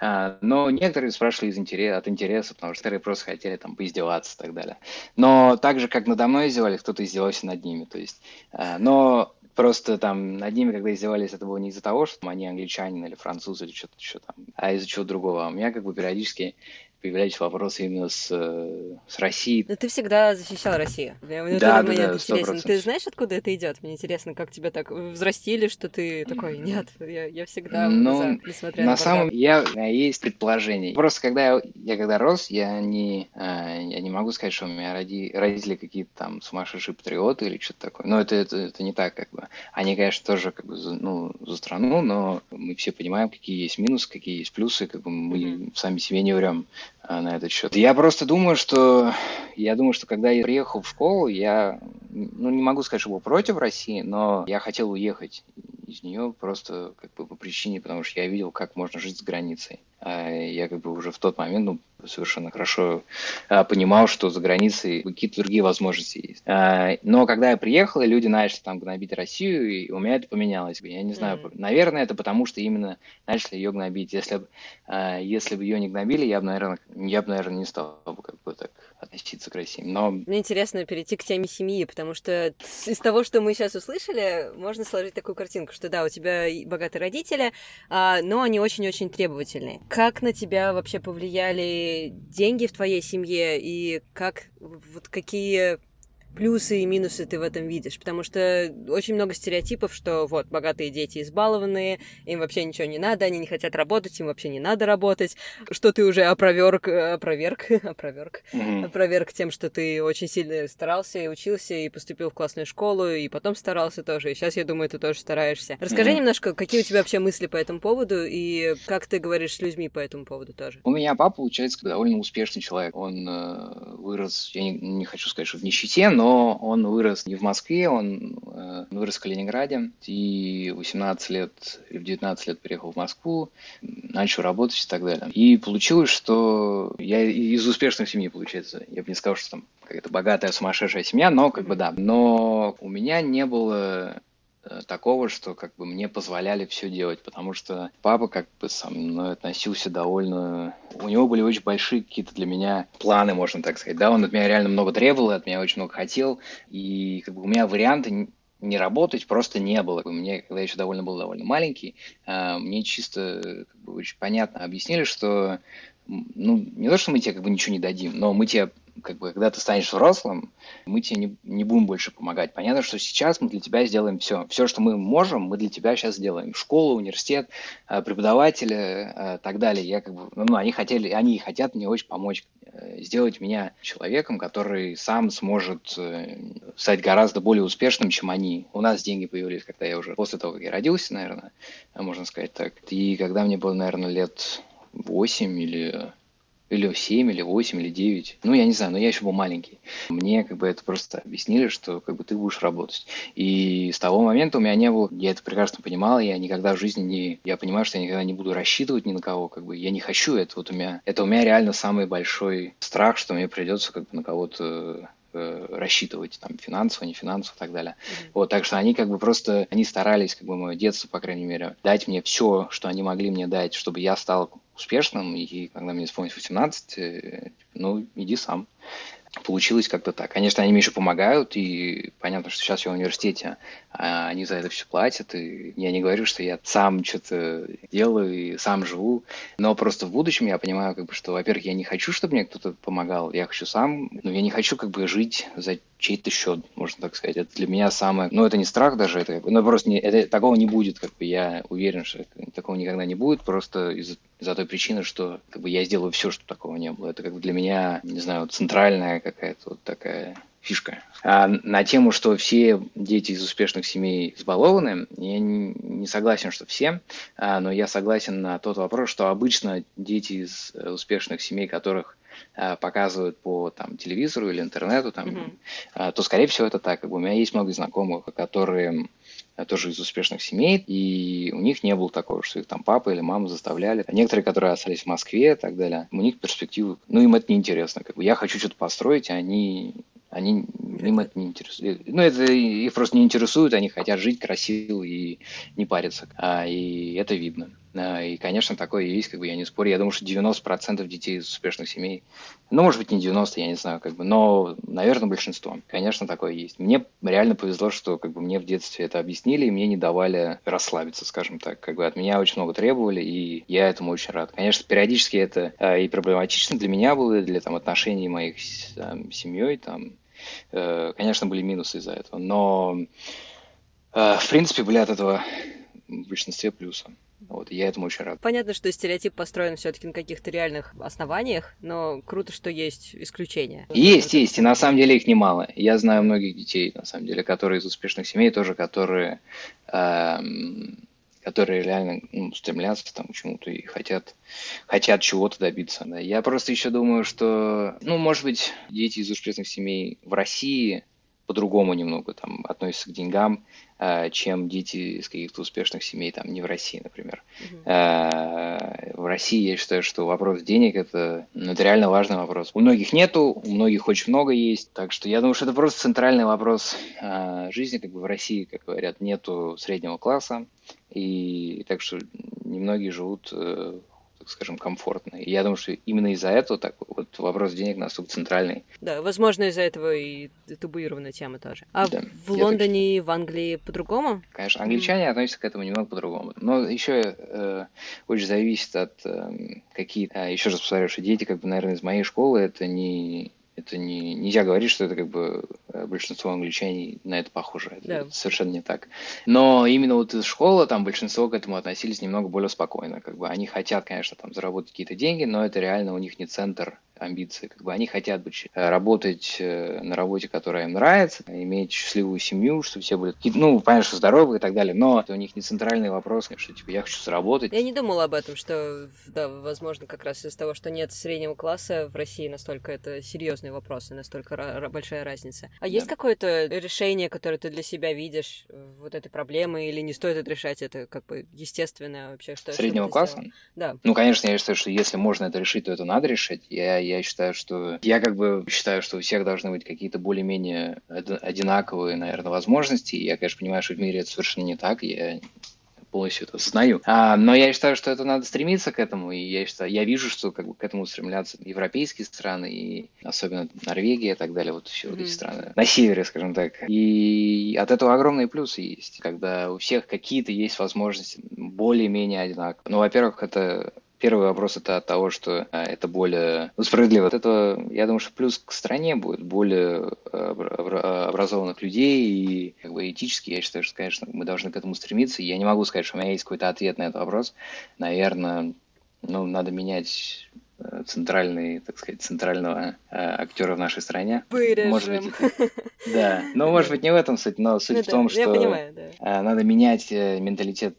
Speaker 2: А, но некоторые спрашивали из интерес, от интереса, потому что некоторые просто хотели там поиздеваться и так далее. Но так же, как надо мной издевались, кто-то издевался над ними. То есть, э, но просто там над ними, когда издевались, это было не из-за того, что они англичанин или француз или что-то еще там, а из-за чего другого. А у меня как бы периодически появлялись вопросы именно с, э, с Россией.
Speaker 1: Но ты всегда защищал Россию. Мне да, да, момент да, интересен. Ты знаешь, откуда это идет? Мне интересно, как тебя так взрастили, что ты такой, нет, я, я всегда ну, за, несмотря на
Speaker 2: На самом деле, я, у меня есть предположение. Просто когда я, я когда рос, я не, э, я не могу сказать, что у меня роди, родители какие-то там сумасшедшие патриоты или что-то такое. Но это, это, это не так, как бы. Они, конечно, тоже как бы за, ну, за страну, но мы все понимаем, какие есть минусы, какие есть плюсы, как бы мы mm-hmm. сами себе не врем. А, на этот счет. Я просто думаю, что я думаю, что когда я приехал в школу, я ну, не могу сказать, что был против России, но я хотел уехать из нее просто как бы по причине, потому что я видел, как можно жить с границей. А я как бы уже в тот момент ну, совершенно хорошо а, понимал, что за границей какие-то другие возможности есть. А, но когда я приехал, и люди начали там гнобить Россию, и у меня это поменялось. Я не знаю, mm-hmm. наверное, это потому, что именно начали ее гнобить. Если бы если бы ее не гнобили, я бы, наверное, я бы, наверное, не стал бы как бы так относиться к России. Но...
Speaker 1: Мне интересно перейти к теме семьи, потому что из того, что мы сейчас услышали, можно сложить такую картинку, что да, у тебя богатые родители, но они очень-очень требовательные. Как на тебя вообще повлияли деньги в твоей семье и как вот какие плюсы и минусы ты в этом видишь? Потому что очень много стереотипов, что вот богатые дети избалованные, им вообще ничего не надо, они не хотят работать, им вообще не надо работать, что ты уже опроверг, опроверг, опроверг, mm-hmm. опроверг тем, что ты очень сильно старался и учился и поступил в классную школу и потом старался тоже. И сейчас я думаю, ты тоже стараешься. Расскажи mm-hmm. немножко, какие у тебя вообще мысли по этому поводу и как ты говоришь с людьми по этому поводу тоже?
Speaker 2: У меня папа, получается, довольно успешный человек. Он э, вырос, я не, не хочу сказать, что в нищете, но он вырос не в Москве, он э, вырос в Калининграде. И 18 лет в 19 лет приехал в Москву, начал работать и так далее. И получилось, что я из успешной семьи, получается. Я бы не сказал, что там какая-то богатая, сумасшедшая семья, но как бы да. Но у меня не было такого, что как бы мне позволяли все делать, потому что папа как бы со мной относился довольно... У него были очень большие какие-то для меня планы, можно так сказать, да, он от меня реально много требовал, от меня очень много хотел, и как бы у меня варианты не работать просто не было. Мне, когда я еще довольно был довольно маленький, э, мне чисто как бы, очень понятно объяснили, что ну, не то, что мы тебе как бы ничего не дадим, но мы тебе как бы, когда ты станешь взрослым, мы тебе не, не будем больше помогать. Понятно, что сейчас мы для тебя сделаем все. Все, что мы можем, мы для тебя сейчас сделаем. Школу, университет, э, преподаватели, э, так далее. Я как бы, ну, они хотели, они и хотят мне очень помочь э, сделать меня человеком, который сам сможет стать гораздо более успешным, чем они. У нас деньги появились, когда я уже после того, как я родился, наверное, можно сказать так. И когда мне было, наверное, лет 8 или или 7, или 8, или 9. Ну, я не знаю, но я еще был маленький. Мне как бы это просто объяснили, что как бы ты будешь работать. И с того момента у меня не было, я это прекрасно понимал, я никогда в жизни не, я понимаю, что я никогда не буду рассчитывать ни на кого, как бы я не хочу это. Вот у меня, это у меня реально самый большой страх, что мне придется как бы на кого-то э, рассчитывать там финансово, не финансово и так далее. Mm-hmm. Вот, так что они как бы просто, они старались, как бы мое детство, по крайней мере, дать мне все, что они могли мне дать, чтобы я стал успешным, и когда мне исполнилось 18, э, ну, иди сам. Получилось как-то так. Конечно, они мне еще помогают, и понятно, что сейчас я в университете, а они за это все платят, и я не говорю, что я сам что-то делаю и сам живу, но просто в будущем я понимаю, как бы, что, во-первых, я не хочу, чтобы мне кто-то помогал, я хочу сам, но я не хочу как бы жить за чей-то счет, можно так сказать. Это для меня самое... Ну, это не страх даже, это, ну, просто не, это, такого не будет, как бы я уверен, что такого никогда не будет, просто из-за из той причины, что как бы я сделаю все, чтобы такого не было. Это как бы для меня, не знаю, центральная какая-то вот такая фишка. А на тему, что все дети из успешных семей избалованы, я не согласен, что все, а, но я согласен на тот вопрос, что обычно дети из э, успешных семей, которых показывают по там, телевизору или интернету, там, mm-hmm. то, скорее всего, это так. Как бы у меня есть много знакомых, которые тоже из успешных семей, и у них не было такого, что их там папа или мама заставляли. А некоторые, которые остались в Москве и так далее, у них перспективы, ну, им это неинтересно. Как бы я хочу что-то построить, а они они, им это не интересует. Ну, это их просто не интересует, они хотят жить красиво и не париться. А, и это видно. А, и, конечно, такое есть, как бы я не спорю. Я думаю, что 90% детей из успешных семей, ну, может быть, не 90, я не знаю, как бы, но, наверное, большинство. Конечно, такое есть. Мне реально повезло, что как бы мне в детстве это объяснили, и мне не давали расслабиться, скажем так. Как бы от меня очень много требовали, и я этому очень рад. Конечно, периодически это а, и проблематично для меня было, для там отношений моих с там, семьей, там, э, конечно, были минусы из-за этого, но э, в принципе были от этого в большинстве плюсы. Вот, я этому очень рад.
Speaker 1: Понятно, что стереотип построен все-таки на каких-то реальных основаниях, но круто, что есть исключения.
Speaker 2: Есть, есть, и на самом деле их немало. Я знаю многих детей, на самом деле, которые из успешных семей тоже, которые, эм, которые реально ну, стремятся там, к чему-то и хотят, хотят чего-то добиться. Да. Я просто еще думаю, что, ну, может быть, дети из успешных семей в России по-другому немного там относятся к деньгам, э, чем дети из каких-то успешных семей, там, не в России, например. Mm-hmm. В России я считаю, что вопрос денег это, ну, это реально важный вопрос. У многих нету, у многих очень много есть, так что я думаю, что это просто центральный вопрос э, жизни, как бы в России, как говорят, нету среднего класса, и так что немногие живут так скажем, комфортно. И я думаю, что именно из-за этого так вот вопрос денег настолько центральный.
Speaker 1: Да, возможно, из-за этого и табуированная тема тоже. А да, в Лондоне и в Англии по-другому?
Speaker 2: Конечно, англичане mm-hmm. относятся к этому немного по-другому. Но еще э, очень зависит от э, какие... А, еще раз повторю, что дети, как бы, наверное, из моей школы, это не это не, нельзя говорить, что это как бы э, большинство англичан на это похоже. Это
Speaker 1: Да.
Speaker 2: совершенно не так. Но именно вот из школы там большинство к этому относились немного более спокойно. Как бы они хотят, конечно, там заработать какие-то деньги, но это реально у них не центр амбиции. Как бы они хотят быть, э, работать э, на работе, которая им нравится, иметь счастливую семью, чтобы все были, ну, понятно, что здоровые и так далее, но это у них не центральный вопрос, что типа я хочу заработать.
Speaker 1: Я не думала об этом, что, да, возможно, как раз из-за того, что нет среднего класса в России настолько это серьезный вопрос и настолько большая разница. А есть
Speaker 2: Да.
Speaker 1: какое-то решение, которое ты для себя видишь вот этой проблемы, или не стоит это решать, это как бы естественно вообще, что что
Speaker 2: Среднего
Speaker 1: ты
Speaker 2: класса?
Speaker 1: Да.
Speaker 2: Ну, конечно, я считаю, что если можно это решить, то это надо решить. Я, я считаю, что... Я как бы считаю, что у всех должны быть какие-то более-менее од- одинаковые, наверное, возможности. Я, конечно, понимаю, что в мире это совершенно не так. Я полностью это знаю. А, но я считаю, что это надо стремиться к этому, и я считаю, я вижу, что как бы к этому стремлятся европейские страны, и особенно Норвегия и так далее, вот все вот эти страны на севере, скажем так. И от этого огромные плюсы есть, когда у всех какие-то есть возможности более-менее одинаковые. Ну, во-первых, это Первый вопрос это от того, что а, это более справедливо. От этого, я думаю, что плюс к стране будет более а, обра- образованных людей и как бы этически, я считаю, что, конечно, мы должны к этому стремиться. Я не могу сказать, что у меня есть какой-то ответ на этот вопрос. Наверное, ну, надо менять э, центральный, так сказать, центрального э, актера в нашей стране. Может быть,
Speaker 1: Вырежем.
Speaker 2: да. Ну, может быть, не в этом суть, но суть
Speaker 1: Ну
Speaker 2: в
Speaker 1: да,
Speaker 2: том,
Speaker 1: Я
Speaker 2: что
Speaker 1: понимаю, да.
Speaker 2: э, надо менять э, менталитет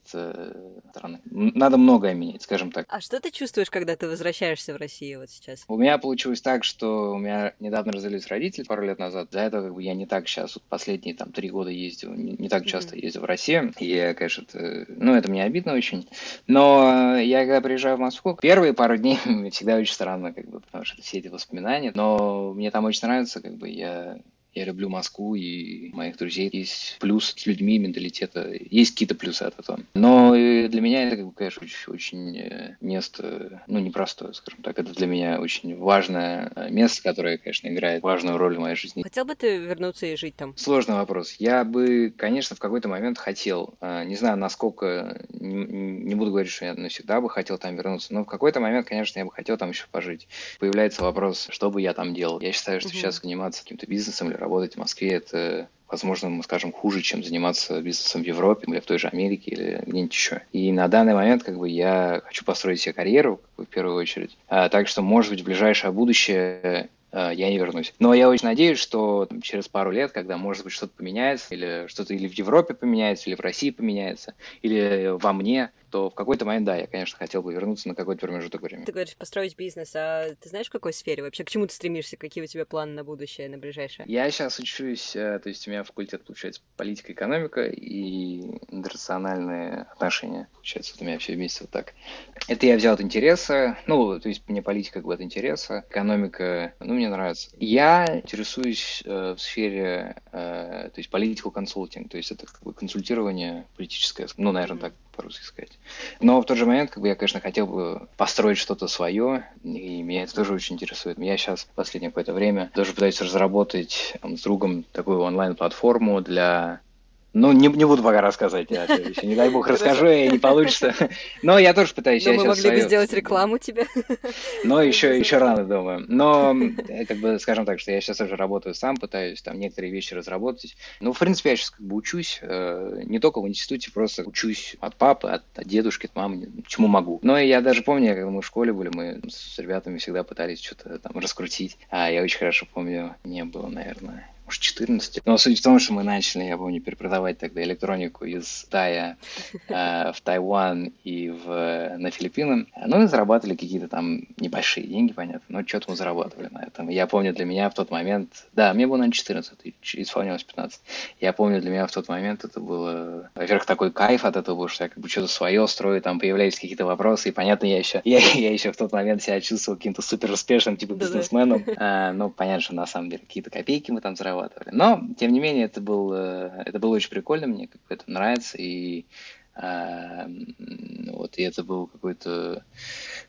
Speaker 2: страны. М, Надо многое менять, скажем так.
Speaker 1: А что ты чувствуешь, когда ты возвращаешься в Россию вот сейчас?
Speaker 2: У меня получилось так, что у меня недавно развелись родители пару лет назад. До этого как бы я не так сейчас, вот последние там три года ездил, не, не так часто
Speaker 1: Мгм.
Speaker 2: ездил в Россию. И, я, конечно, это, ну, это мне обидно очень. Но я когда приезжаю в Москву, первые пару дней мне всегда очень странно, как бы, потому что все эти воспоминания. Но мне там очень нравится, как бы я я люблю Москву и моих друзей. Есть плюс с людьми, менталитета. Есть какие-то плюсы от этого. Но для меня это, как бы, конечно, очень, очень э, место, ну, непростое, скажем так. Это для меня очень важное э, место, которое, конечно, играет важную роль в моей жизни.
Speaker 1: Хотел бы ты вернуться и жить там?
Speaker 2: Сложный вопрос. Я бы, конечно, в какой-то момент хотел, э, не знаю, насколько, не, буду говорить, что я навсегда бы хотел там вернуться, но в какой-то момент, конечно, я бы хотел там еще пожить. Появляется вопрос, что бы я там делал. Я считаю, что
Speaker 1: Мгм.
Speaker 2: сейчас заниматься каким-то бизнесом работать в Москве, это возможно, мы скажем, хуже, чем заниматься бизнесом в Европе или в той же Америке или где-нибудь еще. И на данный момент как бы я хочу построить себе карьеру как бы, в первую очередь. А, так что, может быть, в ближайшее будущее я не вернусь. Но я очень надеюсь, что через пару лет, когда, может быть, что-то поменяется, или что-то или в Европе поменяется, или в России поменяется, или во мне, то в какой-то момент, да, я, конечно, хотел бы вернуться на какой-то промежуток времени.
Speaker 1: Ты говоришь, построить бизнес, а ты знаешь, в какой сфере вообще? К чему ты стремишься? Какие у тебя планы на будущее, на ближайшее?
Speaker 2: Я сейчас учусь, э, то есть у меня факультет, получается, политика, экономика и интернациональные отношения. Получается, вот у меня все вместе вот так. Это я взял от интереса, ну, то есть мне политика как бы от интереса, экономика, ну, мне нравится. Я интересуюсь э, в сфере, э, то есть политиcal consulting, то есть это как бы консультирование политическое, ну, наверное, так по-русски сказать. Но в тот же момент, как бы я, конечно, хотел бы построить что-то свое, и меня это тоже очень интересует. Я сейчас в последнее какое-то время тоже пытаюсь разработать там, с другом такую онлайн-платформу для ну, не, не буду пока рассказывать, я еще, не дай бог расскажу, и не получится. Но я тоже пытаюсь.
Speaker 1: Но
Speaker 2: я
Speaker 1: мы могли бы
Speaker 2: свою-
Speaker 1: сделать рекламу тебе.
Speaker 2: но еще, еще рано, думаю. Но, э, как бы, скажем так, что я сейчас уже работаю сам, пытаюсь там некоторые вещи разработать. Ну, в принципе, я сейчас как бы учусь, э, не только в институте, просто учусь от папы, от, от дедушки, от мамы, чему могу. Но я даже помню, когда мы в школе были, мы с ребятами всегда пытались что-то там раскрутить. А я очень хорошо помню, мне было, наверное, может, 14. Но суть в том, что мы начали, я помню, преподавать тогда электронику из Тая э, в Тайван и в, на Филиппины. Ну, и зарабатывали какие-то там небольшие деньги, понятно, но что-то мы зарабатывали на этом. Я помню, для меня в тот момент, да, мне было, наверное, 14, и ч- исполнилось 15. Я помню, для меня в тот момент это было, во-первых, такой кайф от этого был, что я как бы что-то свое строю, там появлялись какие-то вопросы, и, понятно, я еще, я, я еще в тот момент себя чувствовал каким-то супер успешным, типа, бизнесменом. А, ну, понятно, что на самом деле какие-то копейки мы там зарабатывали. Но, тем не менее, это, был, э, это было очень прикольно, мне как это нравится, и м, вот, и это был какой-то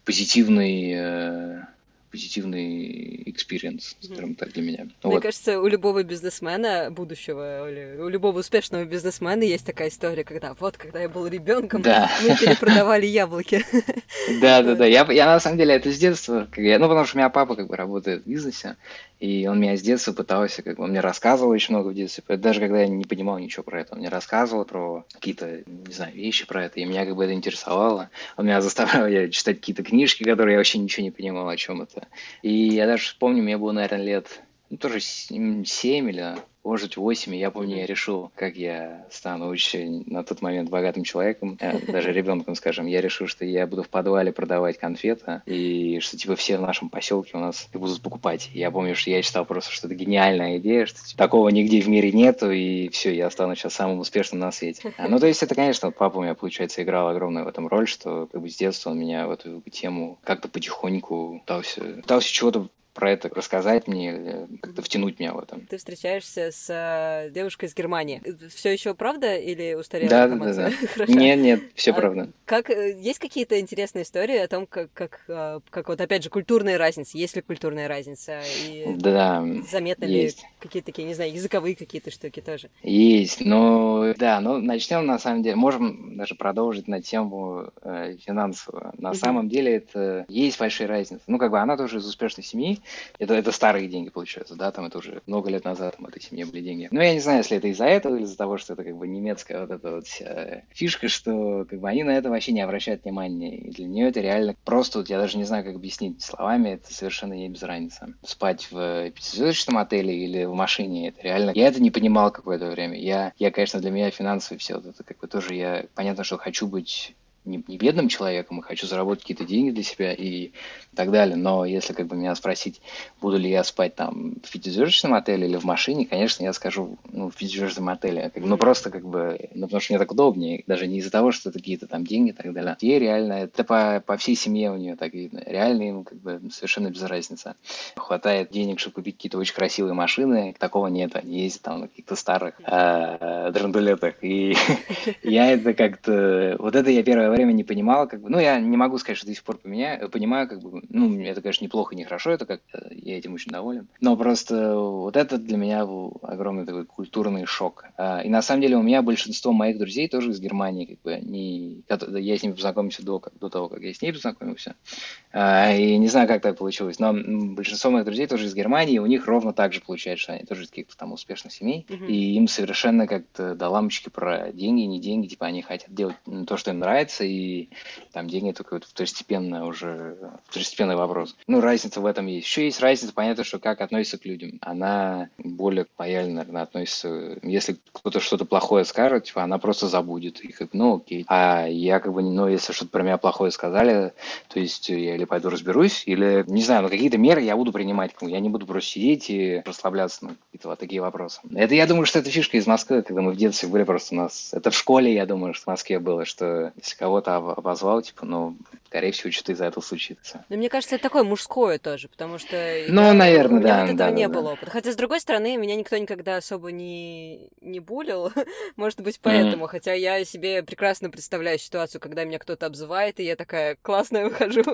Speaker 2: позитивный, э, позитивный experience, скажем так, для меня.
Speaker 1: Мне вот. кажется, у любого бизнесмена будущего, или у любого успешного бизнесмена есть такая история, когда вот, когда я был ребенком, да. мы перепродавали яблоки.
Speaker 2: Да, да, да. Я, я на самом деле это с детства, ну, потому что у меня папа как бы работает в бизнесе, и он меня с детства пытался, как бы, он мне рассказывал очень много в детстве, даже когда я не понимал ничего про это, он мне рассказывал про какие-то, не знаю, вещи про это, и меня как бы это интересовало. Он меня заставлял я читать какие-то книжки, которые я вообще ничего не понимал, о чем это. И я даже помню, мне было, наверное, лет ну, тоже 7 или может, 8, я помню, я решил, как я стану очень на тот момент богатым человеком, э, даже ребенком, скажем. Я решил, что я буду в подвале продавать конфеты, и что, типа, все в нашем поселке у нас будут покупать. Я помню, что я считал просто, что это гениальная идея, что типа, такого нигде в мире нету, и все, я стану сейчас самым успешным на свете. А, ну, то есть это, конечно, папа у меня, получается, играл огромную в этом роль, что как бы с детства он меня в эту тему как-то потихоньку пытался, пытался чего-то про это рассказать мне, как-то втянуть меня в этом.
Speaker 1: Ты встречаешься с э, девушкой из Германии. Все еще правда или устарела
Speaker 2: да, информация? Да, да, да. Нет, нет, все а правда.
Speaker 1: Как э, есть какие-то интересные истории о том, как, как, э, как вот опять же культурные разницы, есть ли культурная разница и
Speaker 2: да,
Speaker 1: заметно
Speaker 2: есть.
Speaker 1: ли какие-то такие, не знаю, языковые какие-то штуки тоже?
Speaker 2: Есть, ну да, ну начнем на самом деле, можем даже продолжить на тему э, финансовую. На угу. самом деле это есть большая разница. Ну как бы она тоже из успешной семьи, это, это старые деньги, получается, да, там это уже много лет назад там этой семье были деньги. Но я не знаю, если это из-за этого или из-за того, что это как бы немецкая вот эта вот вся фишка, что как бы они на это вообще не обращают внимания. И для нее это реально просто, вот я даже не знаю, как объяснить словами, это совершенно ей без разницы. Спать в пятизвездочном отеле или в машине, это реально... Я это не понимал какое-то время. Я, я конечно, для меня финансовые все вот это как бы тоже я... Понятно, что хочу быть не, не бедным человеком и хочу заработать какие-то деньги для себя и так далее. Но если как бы меня спросить, буду ли я спать там в пятизвездочном отеле или в машине, конечно, я скажу, ну, в пятизвездочном отеле. Как, ну, просто как бы, ну, потому что мне так удобнее, даже не из-за того, что это какие-то там деньги и так далее. И реально, это по, по всей семье у нее так видно. Реально им как бы совершенно без разницы. Хватает денег, чтобы купить какие-то очень красивые машины, такого нет. Они ездят там на каких-то старых э, драндулетах. И я это как-то... Вот это я первое время не понимал, как бы, ну, я не могу сказать, что до сих пор поменяю, понимаю, как бы, ну, это, конечно, неплохо, не хорошо, это как я этим очень доволен. Но просто вот это для меня был огромный такой культурный шок. А, и на самом деле у меня большинство моих друзей тоже из Германии, как бы, не, я с ними познакомился до, до того, как я с ней познакомился. А, и не знаю, как так получилось, но большинство моих друзей тоже из Германии, и у них ровно так же получается, что они тоже из каких-то там успешных семей, uh-huh. и им совершенно как-то до лампочки про деньги, не деньги, типа они хотят делать то, что им нравится, и там деньги только вот второстепенно уже, второстепенный вопрос. Ну, разница в этом есть. Еще есть разница, понятно, что как относится к людям. Она более лояльно, наверное, относится. Если кто-то что-то плохое скажет, типа, она просто забудет. И как, ну, окей. А я как бы, ну, если что-то про меня плохое сказали, то есть я или пойду разберусь, или, не знаю, ну, какие-то меры я буду принимать. Я не буду просто сидеть и расслабляться на какие-то вот такие вопросы. Это, я думаю, что это фишка из Москвы, когда мы в детстве были просто у нас... Это в школе, я думаю, что в Москве было, что если кого-то обозвал, типа, ну, скорее всего, что-то из-за этого случится.
Speaker 1: Но мне кажется, это такое мужское тоже, потому что...
Speaker 2: Ну, я, наверное,
Speaker 1: у
Speaker 2: меня да.
Speaker 1: Вот этого
Speaker 2: да,
Speaker 1: не
Speaker 2: да,
Speaker 1: было
Speaker 2: да.
Speaker 1: опыта. Хотя, с другой стороны, меня никто никогда особо не, не булил. Может быть, поэтому. Mm. Хотя я себе прекрасно представляю ситуацию, когда меня кто-то обзывает, и я такая классная выхожу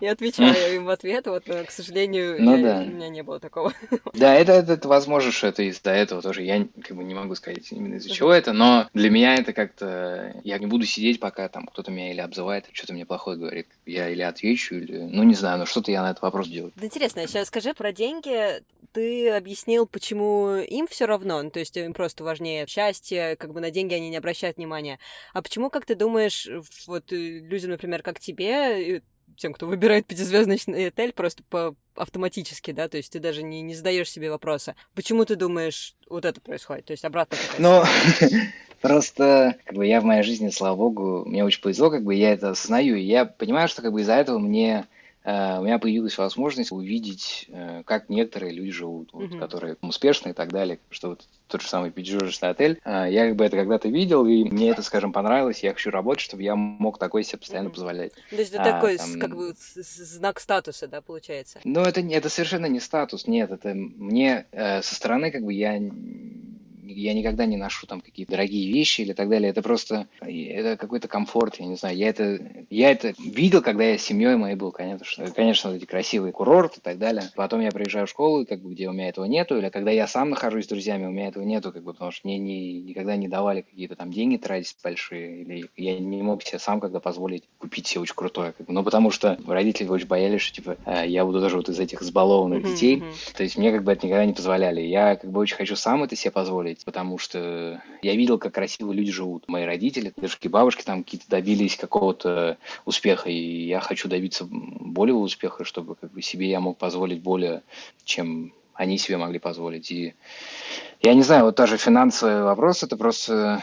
Speaker 1: и отвечаю им в ответ. Вот, но, к сожалению,
Speaker 2: ну,
Speaker 1: я,
Speaker 2: да.
Speaker 1: у меня не было такого.
Speaker 2: Да, это, это, это возможно, что это из-за этого тоже. Я как бы не могу сказать именно из-за чего это, но для меня это как-то... Я не буду сидеть, пока там кто-то меня или обзывает, что-то мне плохое говорит. Я или отвечу, или... Ну, не знаю, но что-то я на этот вопрос делаю.
Speaker 1: Да интересно, сейчас скажи про деньги. Ты объяснил, почему им все равно, ну, то есть им просто важнее счастье, как бы на деньги они не обращают внимания. А почему, как ты думаешь, вот э, людям, например, как тебе, тем, кто выбирает пятизвездочный отель, просто по автоматически, да, то есть ты даже не, не задаешь себе вопроса, почему ты думаешь, вот это происходит, то есть обратно.
Speaker 2: Ну, просто, как бы я в моей жизни, слава богу, мне очень повезло, как бы я это осознаю, и я понимаю, что как бы из-за этого мне у меня появилась возможность увидеть, э, как некоторые люди живут, вот, mm-hmm. которые успешны и так далее, что вот тот же самый пятизвездочный отель. Э, я как бы это когда-то видел, и мне это, скажем, понравилось. Я хочу работать, чтобы я мог такой себе постоянно mm-hmm. позволять.
Speaker 1: То есть это а, такой там... как бы знак статуса, да, получается?
Speaker 2: Ну, это, это совершенно не статус, нет. Это мне со стороны как бы я я никогда не ношу там какие-то дорогие вещи или так далее. Это просто, это какой-то комфорт, я не знаю. Я это, я это видел, когда я с семьей моей был, конечно. Конечно, эти красивые курорты и так далее. Потом я приезжаю в школу, как бы, где у меня этого нету, или когда я сам нахожусь с друзьями, у меня этого нету, как бы, потому что мне не, никогда не давали какие-то там деньги тратить большие, или я не мог себе сам когда позволить купить себе очень крутое. Как бы. Ну, потому что родители очень боялись, что, типа, э, я буду тоже вот из этих избалованных mm-hmm. детей. То есть мне как бы это никогда не позволяли. Я как бы очень хочу сам это себе позволить, потому что я видел, как красиво люди живут. Мои родители, дедушки, бабушки там какие-то добились какого-то успеха, и я хочу добиться более успеха, чтобы как бы себе я мог позволить более, чем они себе могли позволить. И я не знаю, вот тоже финансовый вопрос, это просто,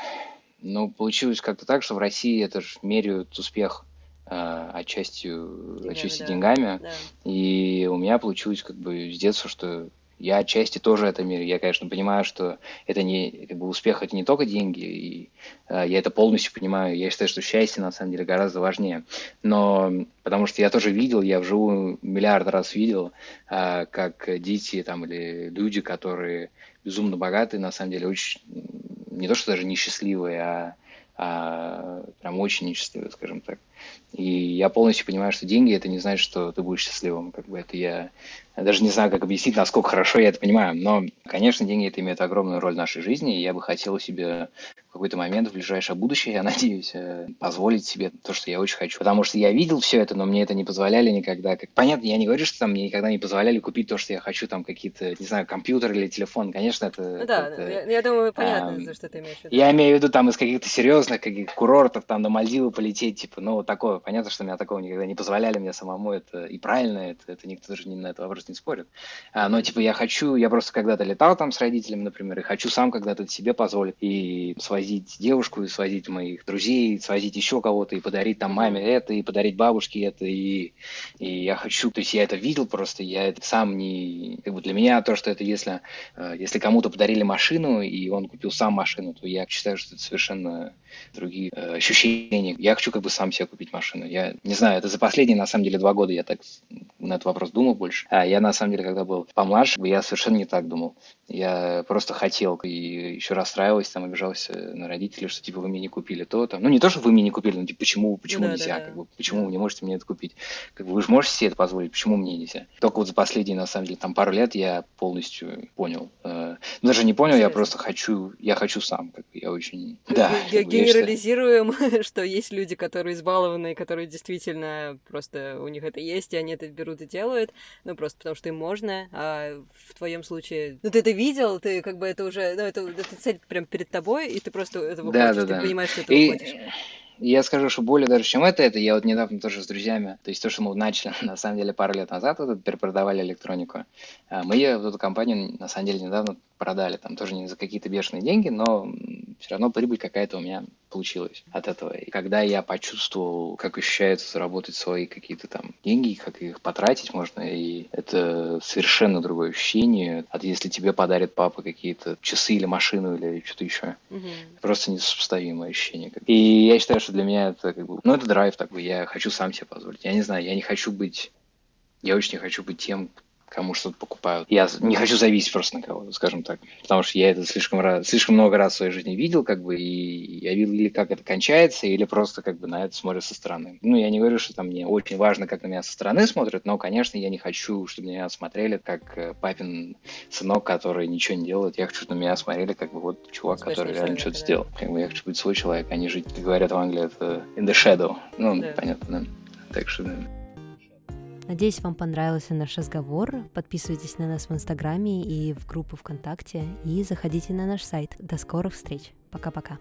Speaker 2: ну, получилось как-то так, что в России это же меряют успех э, отчасти, деньгами, отчасти да. деньгами. Да. И у меня получилось как бы с детства, что я отчасти тоже это мир. Я, конечно, понимаю, что это не как бы успех, это не только деньги, и э, я это полностью понимаю. Я считаю, что счастье на самом деле гораздо важнее. Но потому что я тоже видел, я вживую миллиард раз видел, э, как дети там или люди, которые безумно богатые, на самом деле очень не то что даже несчастливые, а, а прям очень несчастливые, скажем так. И я полностью понимаю, что деньги это не значит, что ты будешь счастливым. Как бы это я я даже не знаю, как объяснить, насколько хорошо я это понимаю. Но, конечно, деньги это имеют огромную роль в нашей жизни, и я бы хотел себе в какой-то момент в ближайшее будущее, я надеюсь, э, позволить себе то, что я очень хочу. Потому что я видел все это, но мне это не позволяли никогда. Как... Понятно, я не говорю, что там мне никогда не позволяли купить то, что я хочу, там какие-то, не знаю, компьютер или телефон. Конечно, это...
Speaker 1: Ну да, это, я, я думаю, понятно, а, за что ты имеешь в виду.
Speaker 2: Я имею в виду там из каких-то серьезных каких курортов, там на Мальдивы полететь, типа, ну, вот такое. Понятно, что меня такого никогда не позволяли мне самому. Это и правильно, это, это никто даже не на этот вопрос не спорит. А, но, типа, я хочу, я просто когда-то летал там с родителями, например, и хочу сам когда-то себе позволить и свозить девушку, и свозить моих друзей, и свозить еще кого-то, и подарить там маме это, и подарить бабушке это, и, и я хочу, то есть я это видел просто, я это сам не, как бы для меня то, что это если, э, если кому-то подарили машину, и он купил сам машину, то я считаю, что это совершенно другие э, ощущения. Я хочу как бы сам себе купить машину. Я не знаю, это за последние, на самом деле, два года я так на этот вопрос думал больше. А я, на самом деле, когда был помладше, я совершенно не так думал. Я просто хотел и еще расстраивался, там, обижался на родителей, что, типа, вы мне не купили то, там. Ну, не то, что вы мне не купили, но, типа, почему, почему да, нельзя, да, как бы, почему да. вы не можете мне это купить? Как бы, вы же можете себе это позволить, почему мне нельзя? Только вот за последние, на самом деле, там, пару лет я полностью понял. Э, ну, даже не понял, я просто хочу, я хочу сам, как бы, я очень...
Speaker 1: Да, генерализируем, что есть люди, которые избалованные, которые действительно просто у них это есть, и они это берут и делают, ну, просто потому что им можно, а в твоем случае, ну, ты это видел, ты как бы это уже, ну, это, это цель прям перед тобой, и ты просто этого да, хочешь, да, ты да. понимаешь, что ты и... хочешь.
Speaker 2: Я скажу, что более даже, чем это, это я вот недавно тоже с друзьями, то есть то, что мы начали, на самом деле, пару лет назад, вот, перепродавали электронику, а мы вот эту компанию, на самом деле, недавно продали, там тоже не за какие-то бешеные деньги, но все равно прибыль какая-то у меня получилась от этого. И когда я почувствовал, как ощущается заработать свои какие-то там деньги, как их потратить можно, и это совершенно другое ощущение, от если тебе подарит папа какие-то часы или машину или что-то еще. Угу. Просто несопоставимое ощущение. И я считаю, что для меня это как бы, ну это драйв такой, я хочу сам себе позволить. Я не знаю, я не хочу быть я очень не хочу быть тем, кому что-то покупают. Я не хочу зависеть просто на кого-то, скажем так. Потому что я это слишком, раз, слишком много раз в своей жизни видел, как бы, и я видел, или как это кончается, или просто как бы на это смотрят со стороны. Ну, я не говорю, что там мне очень важно, как на меня со стороны смотрят, но, конечно, я не хочу, чтобы меня смотрели как э, папин сынок, который ничего не делает. Я хочу, чтобы на меня смотрели как бы вот чувак, Успешный который реально что-то да. сделал. Как бы я хочу быть свой человек, а не жить, как говорят в Англии, это in the shadow. Ну, да. понятно, да. Так что, да.
Speaker 1: Надеюсь, вам понравился наш разговор. Подписывайтесь на нас в Инстаграме и в группу ВКонтакте. И заходите на наш сайт. До скорых встреч. Пока-пока.